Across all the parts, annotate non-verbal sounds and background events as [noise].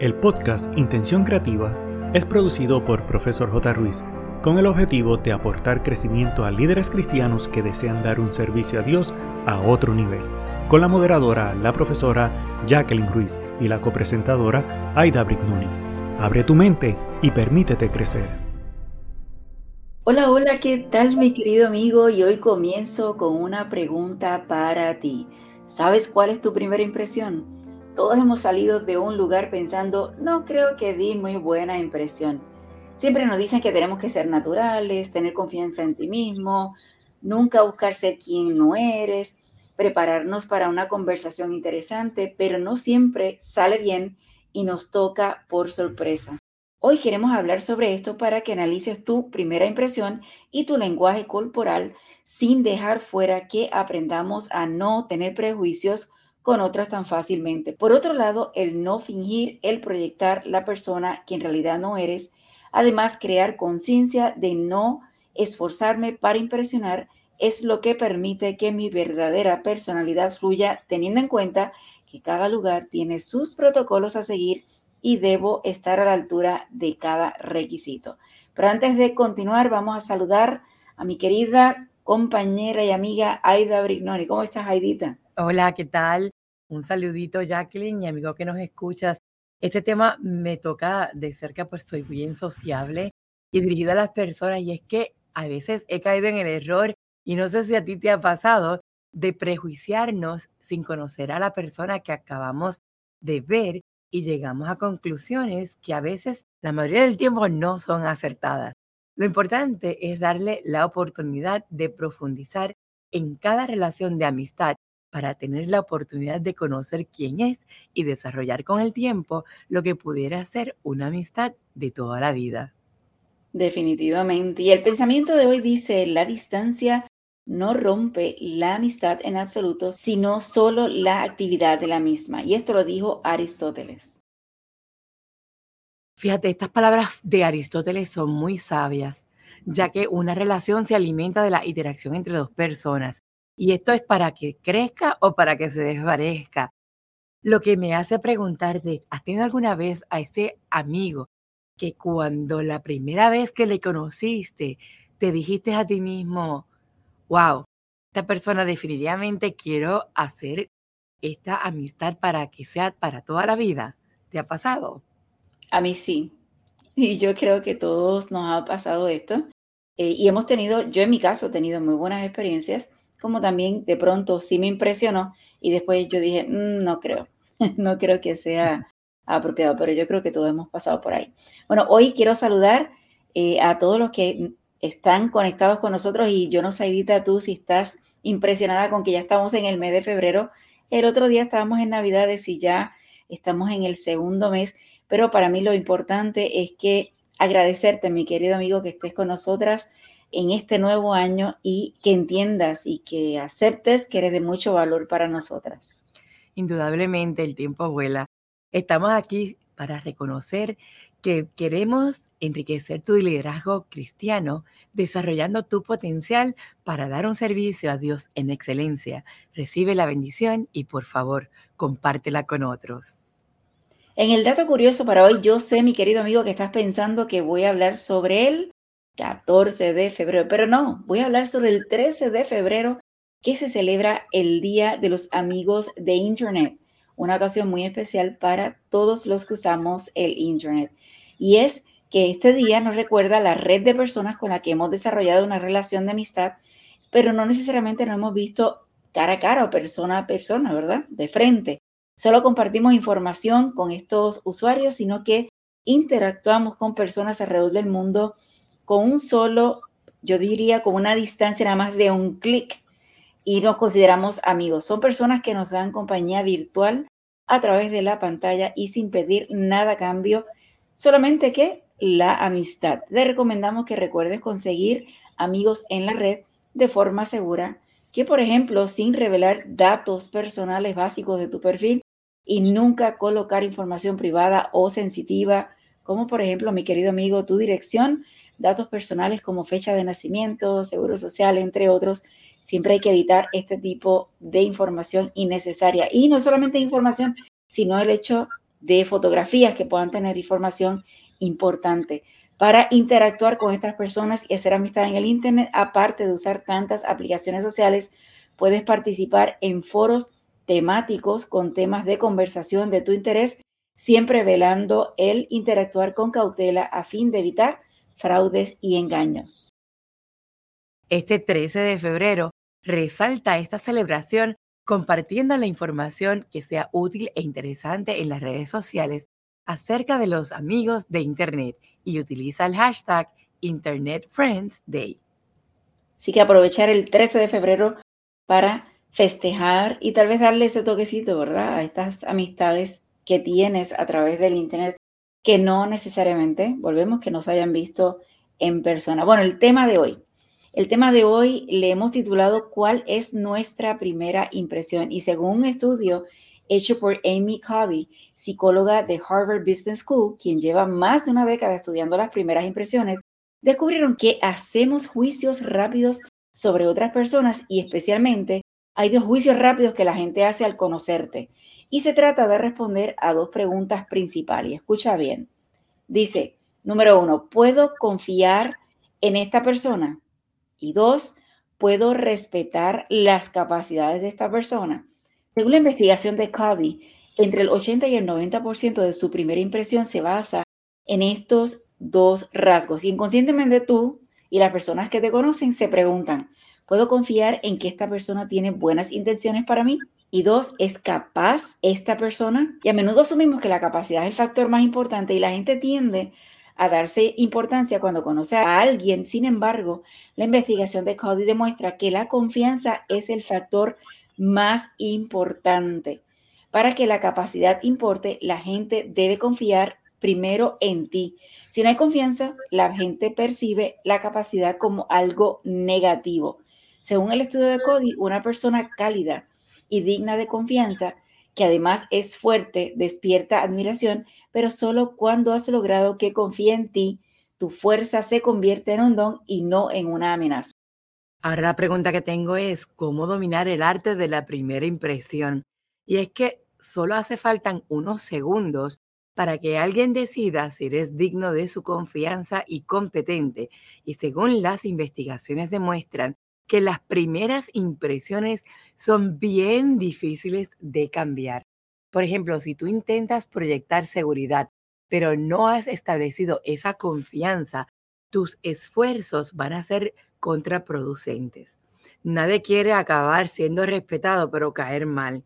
El podcast Intención Creativa es producido por Profesor J. Ruiz con el objetivo de aportar crecimiento a líderes cristianos que desean dar un servicio a Dios a otro nivel, con la moderadora, la profesora Jacqueline Ruiz y la copresentadora Aida Brignoni. Abre tu mente y permítete crecer. Hola, hola, ¿qué tal mi querido amigo? Y hoy comienzo con una pregunta para ti. ¿Sabes cuál es tu primera impresión? Todos hemos salido de un lugar pensando, no creo que di muy buena impresión. Siempre nos dicen que tenemos que ser naturales, tener confianza en ti mismo, nunca buscar ser quien no eres, prepararnos para una conversación interesante, pero no siempre sale bien y nos toca por sorpresa. Hoy queremos hablar sobre esto para que analices tu primera impresión y tu lenguaje corporal sin dejar fuera que aprendamos a no tener prejuicios con otras tan fácilmente. Por otro lado, el no fingir, el proyectar la persona que en realidad no eres, además crear conciencia de no esforzarme para impresionar, es lo que permite que mi verdadera personalidad fluya teniendo en cuenta que cada lugar tiene sus protocolos a seguir y debo estar a la altura de cada requisito. Pero antes de continuar, vamos a saludar a mi querida compañera y amiga Aida Brignoni. ¿Cómo estás, Aidita? Hola, ¿qué tal? Un saludito, Jacqueline, y amigo que nos escuchas. Este tema me toca de cerca, pues soy bien sociable y dirigido a las personas, y es que a veces he caído en el error, y no sé si a ti te ha pasado, de prejuiciarnos sin conocer a la persona que acabamos de ver y llegamos a conclusiones que a veces la mayoría del tiempo no son acertadas. Lo importante es darle la oportunidad de profundizar en cada relación de amistad para tener la oportunidad de conocer quién es y desarrollar con el tiempo lo que pudiera ser una amistad de toda la vida. Definitivamente. Y el pensamiento de hoy dice, la distancia no rompe la amistad en absoluto, sino solo la actividad de la misma. Y esto lo dijo Aristóteles. Fíjate, estas palabras de Aristóteles son muy sabias, ya que una relación se alimenta de la interacción entre dos personas y esto es para que crezca o para que se desvanezca. Lo que me hace preguntarte, ¿has tenido alguna vez a ese amigo que cuando la primera vez que le conociste, te dijiste a ti mismo, wow, esta persona definitivamente quiero hacer esta amistad para que sea para toda la vida? ¿Te ha pasado? A mí sí. Y yo creo que todos nos ha pasado esto. Eh, y hemos tenido, yo en mi caso he tenido muy buenas experiencias como también de pronto sí me impresionó y después yo dije, mm, no creo, [laughs] no creo que sea apropiado, pero yo creo que todos hemos pasado por ahí. Bueno, hoy quiero saludar eh, a todos los que están conectados con nosotros y yo no sé, Edita, tú si estás impresionada con que ya estamos en el mes de febrero. El otro día estábamos en Navidades y ya estamos en el segundo mes, pero para mí lo importante es que agradecerte, mi querido amigo, que estés con nosotras en este nuevo año y que entiendas y que aceptes que eres de mucho valor para nosotras. Indudablemente el tiempo vuela. Estamos aquí para reconocer que queremos enriquecer tu liderazgo cristiano, desarrollando tu potencial para dar un servicio a Dios en excelencia. Recibe la bendición y por favor, compártela con otros. En el dato curioso para hoy, yo sé, mi querido amigo, que estás pensando que voy a hablar sobre él 14 de febrero, pero no, voy a hablar sobre el 13 de febrero que se celebra el Día de los Amigos de Internet, una ocasión muy especial para todos los que usamos el Internet. Y es que este día nos recuerda la red de personas con la que hemos desarrollado una relación de amistad, pero no necesariamente nos hemos visto cara a cara o persona a persona, ¿verdad? De frente. Solo compartimos información con estos usuarios, sino que interactuamos con personas alrededor del mundo con un solo, yo diría, con una distancia nada más de un clic y nos consideramos amigos. Son personas que nos dan compañía virtual a través de la pantalla y sin pedir nada a cambio, solamente que la amistad. Le recomendamos que recuerdes conseguir amigos en la red de forma segura, que por ejemplo, sin revelar datos personales básicos de tu perfil y nunca colocar información privada o sensitiva, como por ejemplo, mi querido amigo, tu dirección datos personales como fecha de nacimiento, seguro social, entre otros. Siempre hay que evitar este tipo de información innecesaria. Y no solamente información, sino el hecho de fotografías que puedan tener información importante para interactuar con estas personas y hacer amistad en el Internet, aparte de usar tantas aplicaciones sociales, puedes participar en foros temáticos con temas de conversación de tu interés, siempre velando el interactuar con cautela a fin de evitar fraudes y engaños. Este 13 de febrero resalta esta celebración compartiendo la información que sea útil e interesante en las redes sociales acerca de los amigos de Internet y utiliza el hashtag Internet Friends Day. Así que aprovechar el 13 de febrero para festejar y tal vez darle ese toquecito, ¿verdad? A estas amistades que tienes a través del Internet que no necesariamente, volvemos, que nos hayan visto en persona. Bueno, el tema de hoy. El tema de hoy le hemos titulado ¿Cuál es nuestra primera impresión? Y según un estudio hecho por Amy Cuddy, psicóloga de Harvard Business School, quien lleva más de una década estudiando las primeras impresiones, descubrieron que hacemos juicios rápidos sobre otras personas y especialmente hay dos juicios rápidos que la gente hace al conocerte. Y se trata de responder a dos preguntas principales. Escucha bien. Dice, número uno, ¿puedo confiar en esta persona? Y dos, ¿puedo respetar las capacidades de esta persona? Según la investigación de Covey, entre el 80 y el 90% de su primera impresión se basa en estos dos rasgos. Inconscientemente tú y las personas que te conocen se preguntan, ¿puedo confiar en que esta persona tiene buenas intenciones para mí? Y dos, ¿es capaz esta persona? Y a menudo asumimos que la capacidad es el factor más importante y la gente tiende a darse importancia cuando conoce a alguien. Sin embargo, la investigación de Cody demuestra que la confianza es el factor más importante. Para que la capacidad importe, la gente debe confiar primero en ti. Si no hay confianza, la gente percibe la capacidad como algo negativo. Según el estudio de Cody, una persona cálida y digna de confianza, que además es fuerte, despierta admiración, pero solo cuando has logrado que confíe en ti, tu fuerza se convierte en un don y no en una amenaza. Ahora la pregunta que tengo es, ¿cómo dominar el arte de la primera impresión? Y es que solo hace falta unos segundos para que alguien decida si eres digno de su confianza y competente. Y según las investigaciones demuestran que las primeras impresiones son bien difíciles de cambiar. Por ejemplo, si tú intentas proyectar seguridad, pero no has establecido esa confianza, tus esfuerzos van a ser contraproducentes. Nadie quiere acabar siendo respetado, pero caer mal.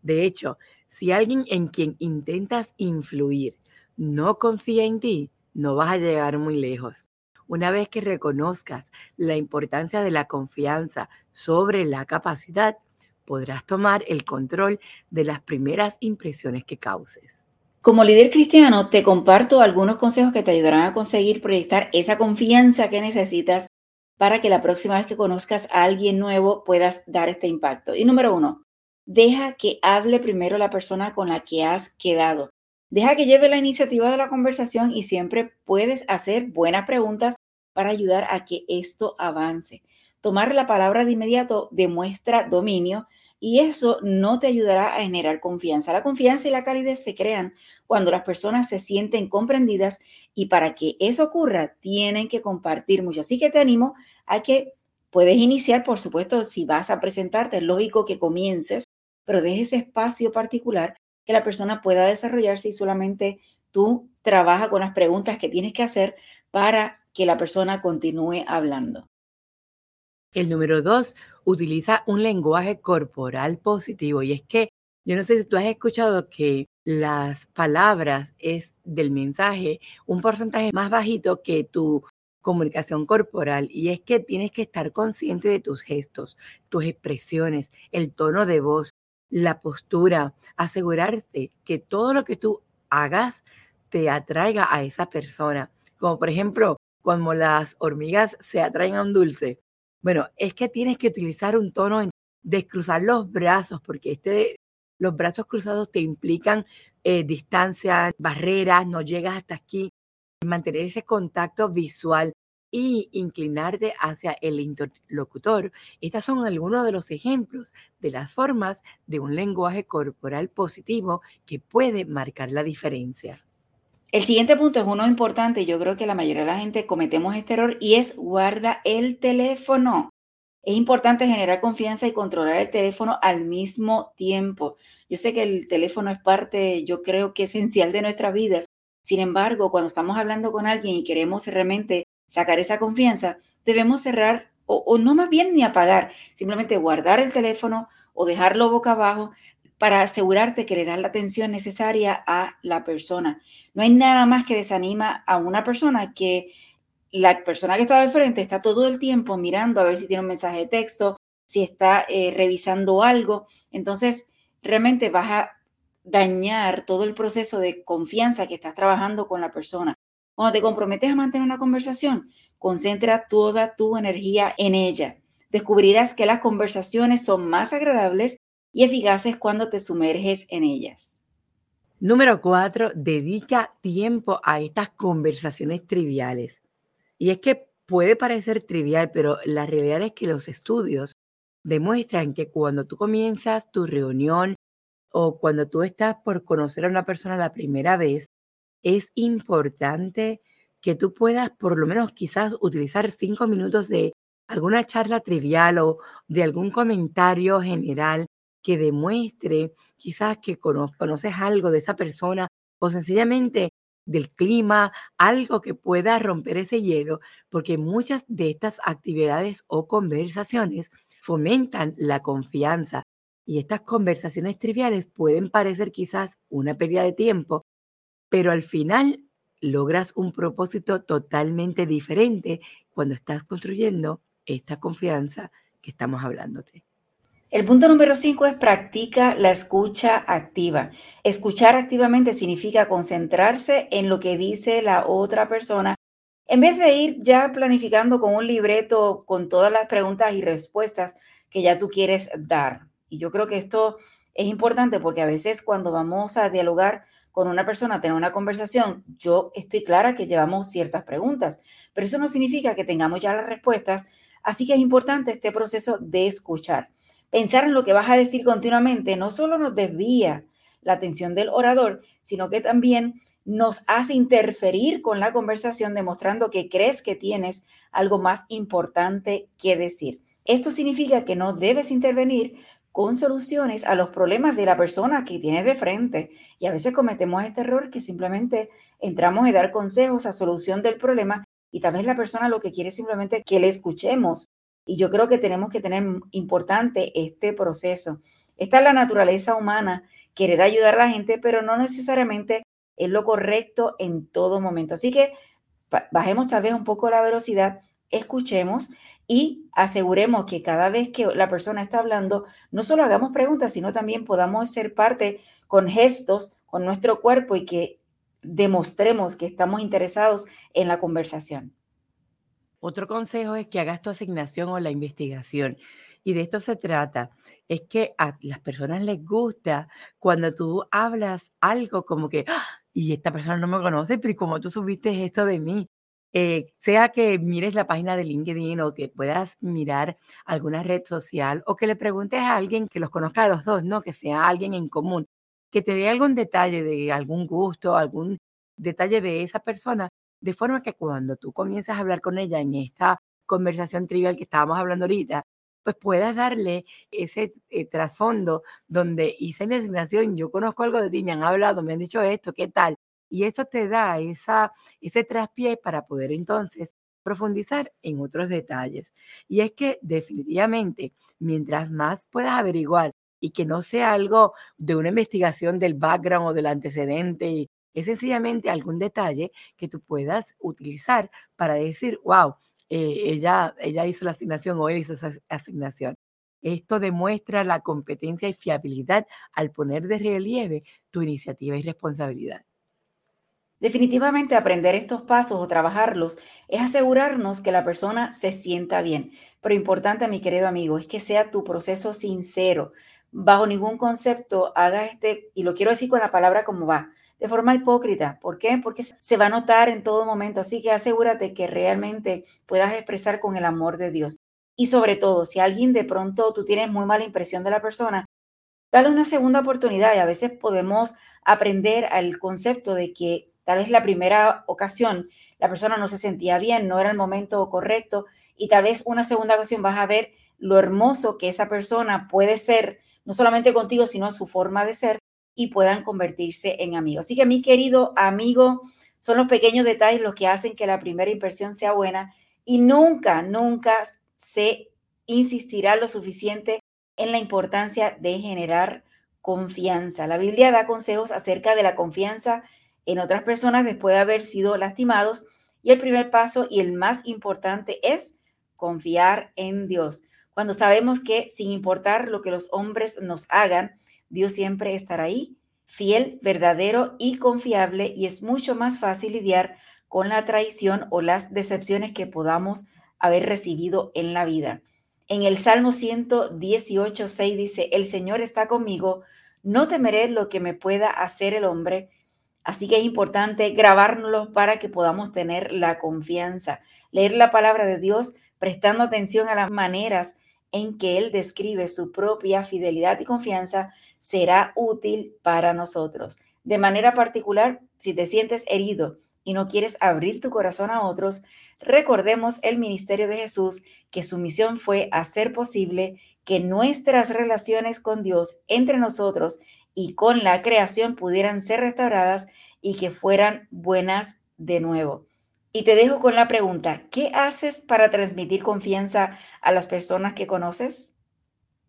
De hecho, si alguien en quien intentas influir no confía en ti, no vas a llegar muy lejos. Una vez que reconozcas la importancia de la confianza sobre la capacidad, podrás tomar el control de las primeras impresiones que causes. Como líder cristiano, te comparto algunos consejos que te ayudarán a conseguir proyectar esa confianza que necesitas para que la próxima vez que conozcas a alguien nuevo puedas dar este impacto. Y número uno, deja que hable primero la persona con la que has quedado. Deja que lleve la iniciativa de la conversación y siempre puedes hacer buenas preguntas para ayudar a que esto avance. Tomar la palabra de inmediato demuestra dominio y eso no te ayudará a generar confianza. La confianza y la calidez se crean cuando las personas se sienten comprendidas y para que eso ocurra tienen que compartir mucho. Así que te animo a que puedes iniciar, por supuesto, si vas a presentarte, es lógico que comiences, pero dejes espacio particular que la persona pueda desarrollarse y solamente tú trabaja con las preguntas que tienes que hacer para que la persona continúe hablando. El número dos, utiliza un lenguaje corporal positivo. Y es que yo no sé si tú has escuchado que las palabras es del mensaje un porcentaje más bajito que tu comunicación corporal y es que tienes que estar consciente de tus gestos, tus expresiones, el tono de voz, la postura, asegurarte que todo lo que tú hagas te atraiga a esa persona. Como por ejemplo, cuando las hormigas se atraen a un dulce, bueno, es que tienes que utilizar un tono de cruzar los brazos, porque este, los brazos cruzados te implican eh, distancia, barreras, no llegas hasta aquí. Mantener ese contacto visual y inclinarte hacia el interlocutor. Estos son algunos de los ejemplos de las formas de un lenguaje corporal positivo que puede marcar la diferencia. El siguiente punto es uno importante. Yo creo que la mayoría de la gente cometemos este error y es guarda el teléfono. Es importante generar confianza y controlar el teléfono al mismo tiempo. Yo sé que el teléfono es parte, yo creo que esencial de nuestras vidas. Sin embargo, cuando estamos hablando con alguien y queremos realmente sacar esa confianza, debemos cerrar o, no más bien ni apagar, simplemente guardar el teléfono o dejarlo boca abajo para asegurarte que le das la atención necesaria a la persona. No hay nada más que desanima a una persona que la persona que está de frente está todo el tiempo mirando a ver si tiene un mensaje de texto, si está eh, revisando algo. Entonces, realmente vas a dañar todo el proceso de confianza que estás trabajando con la persona. Cuando te comprometes a mantener una conversación, concentra toda tu energía en ella. Descubrirás que las conversaciones son más agradables y eficaces cuando te sumerges en ellas. Número cuatro, dedica tiempo a estas conversaciones triviales. Y es que puede parecer trivial, pero la realidad es que los estudios demuestran que cuando tú comienzas tu reunión o cuando tú estás por conocer a una persona la primera vez, es importante que tú puedas por lo menos quizás utilizar cinco minutos de alguna charla trivial o de algún comentario general que demuestre quizás que conoces algo de esa persona o sencillamente del clima, algo que pueda romper ese hielo, porque muchas de estas actividades o conversaciones fomentan la confianza. Y estas conversaciones triviales pueden parecer quizás una pérdida de tiempo, pero al final logras un propósito totalmente diferente cuando estás construyendo esta confianza que estamos hablándote. El punto número cinco es practica la escucha activa. Escuchar activamente significa concentrarse en lo que dice la otra persona en vez de ir ya planificando con un libreto con todas las preguntas y respuestas que ya tú quieres dar. Y yo creo que esto es importante porque a veces cuando vamos a dialogar con una persona, tener una conversación, yo estoy clara que llevamos ciertas preguntas, pero eso no significa que tengamos ya las respuestas, así que es importante este proceso de escuchar. Pensar en lo que vas a decir continuamente no solo nos desvía la atención del orador, sino que también nos hace interferir con la conversación demostrando que crees que tienes algo más importante que decir. Esto significa que no debes intervenir con soluciones a los problemas de la persona que tienes de frente. Y a veces cometemos este error que simplemente entramos a dar consejos a solución del problema y tal vez la persona lo que quiere es simplemente que le escuchemos. Y yo creo que tenemos que tener importante este proceso. Esta es la naturaleza humana, querer ayudar a la gente, pero no necesariamente es lo correcto en todo momento. Así que bajemos tal vez un poco la velocidad, escuchemos y aseguremos que cada vez que la persona está hablando, no solo hagamos preguntas, sino también podamos ser parte con gestos, con nuestro cuerpo y que demostremos que estamos interesados en la conversación. Otro consejo es que hagas tu asignación o la investigación. Y de esto se trata. Es que a las personas les gusta cuando tú hablas algo como que, ¡Ah! y esta persona no me conoce, pero como tú subiste esto de mí? Eh, sea que mires la página de LinkedIn o que puedas mirar alguna red social o que le preguntes a alguien que los conozca a los dos, ¿no? Que sea alguien en común, que te dé algún detalle de algún gusto, algún detalle de esa persona, de forma que cuando tú comienzas a hablar con ella en esta conversación trivial que estábamos hablando ahorita, pues puedas darle ese eh, trasfondo donde hice mi asignación, yo conozco algo de ti, me han hablado, me han dicho esto, ¿qué tal? Y esto te da esa, ese traspié para poder entonces profundizar en otros detalles. Y es que definitivamente, mientras más puedas averiguar y que no sea algo de una investigación del background o del antecedente es sencillamente algún detalle que tú puedas utilizar para decir, wow, eh, ella, ella hizo la asignación o él hizo esa asignación. Esto demuestra la competencia y fiabilidad al poner de relieve tu iniciativa y responsabilidad. Definitivamente aprender estos pasos o trabajarlos es asegurarnos que la persona se sienta bien. Pero importante, mi querido amigo, es que sea tu proceso sincero. Bajo ningún concepto haga este, y lo quiero decir con la palabra como va, de forma hipócrita. ¿Por qué? Porque se va a notar en todo momento. Así que asegúrate que realmente puedas expresar con el amor de Dios. Y sobre todo, si alguien de pronto tú tienes muy mala impresión de la persona, dale una segunda oportunidad y a veces podemos aprender al concepto de que tal vez la primera ocasión la persona no se sentía bien, no era el momento correcto y tal vez una segunda ocasión vas a ver lo hermoso que esa persona puede ser, no solamente contigo, sino su forma de ser y puedan convertirse en amigos. Así que mi querido amigo, son los pequeños detalles los que hacen que la primera impresión sea buena y nunca, nunca se insistirá lo suficiente en la importancia de generar confianza. La Biblia da consejos acerca de la confianza en otras personas después de haber sido lastimados y el primer paso y el más importante es confiar en Dios. Cuando sabemos que sin importar lo que los hombres nos hagan, Dios siempre estará ahí, fiel, verdadero y confiable, y es mucho más fácil lidiar con la traición o las decepciones que podamos haber recibido en la vida. En el Salmo 118, 6 dice, el Señor está conmigo, no temeré lo que me pueda hacer el hombre. Así que es importante grabárnoslo para que podamos tener la confianza, leer la palabra de Dios, prestando atención a las maneras en que Él describe su propia fidelidad y confianza será útil para nosotros. De manera particular, si te sientes herido y no quieres abrir tu corazón a otros, recordemos el ministerio de Jesús, que su misión fue hacer posible que nuestras relaciones con Dios, entre nosotros y con la creación pudieran ser restauradas y que fueran buenas de nuevo. Y te dejo con la pregunta, ¿qué haces para transmitir confianza a las personas que conoces?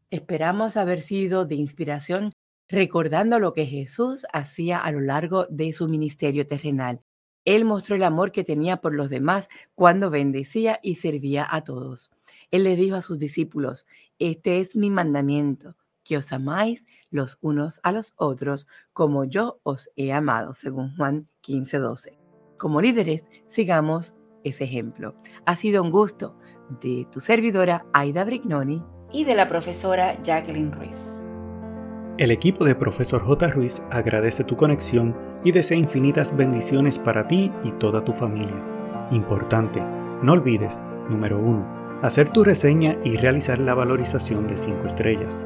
Esperamos haber sido de inspiración recordando lo que Jesús hacía a lo largo de su ministerio terrenal. Él mostró el amor que tenía por los demás cuando bendecía y servía a todos. Él le dijo a sus discípulos, este es mi mandamiento, que os amáis los unos a los otros como yo os he amado, según Juan 15:12 como líderes sigamos ese ejemplo. Ha sido un gusto de tu servidora Aida Brignoni y de la profesora Jacqueline Ruiz. El equipo de Profesor J. Ruiz agradece tu conexión y desea infinitas bendiciones para ti y toda tu familia. Importante, no olvides, número 1, hacer tu reseña y realizar la valorización de 5 estrellas.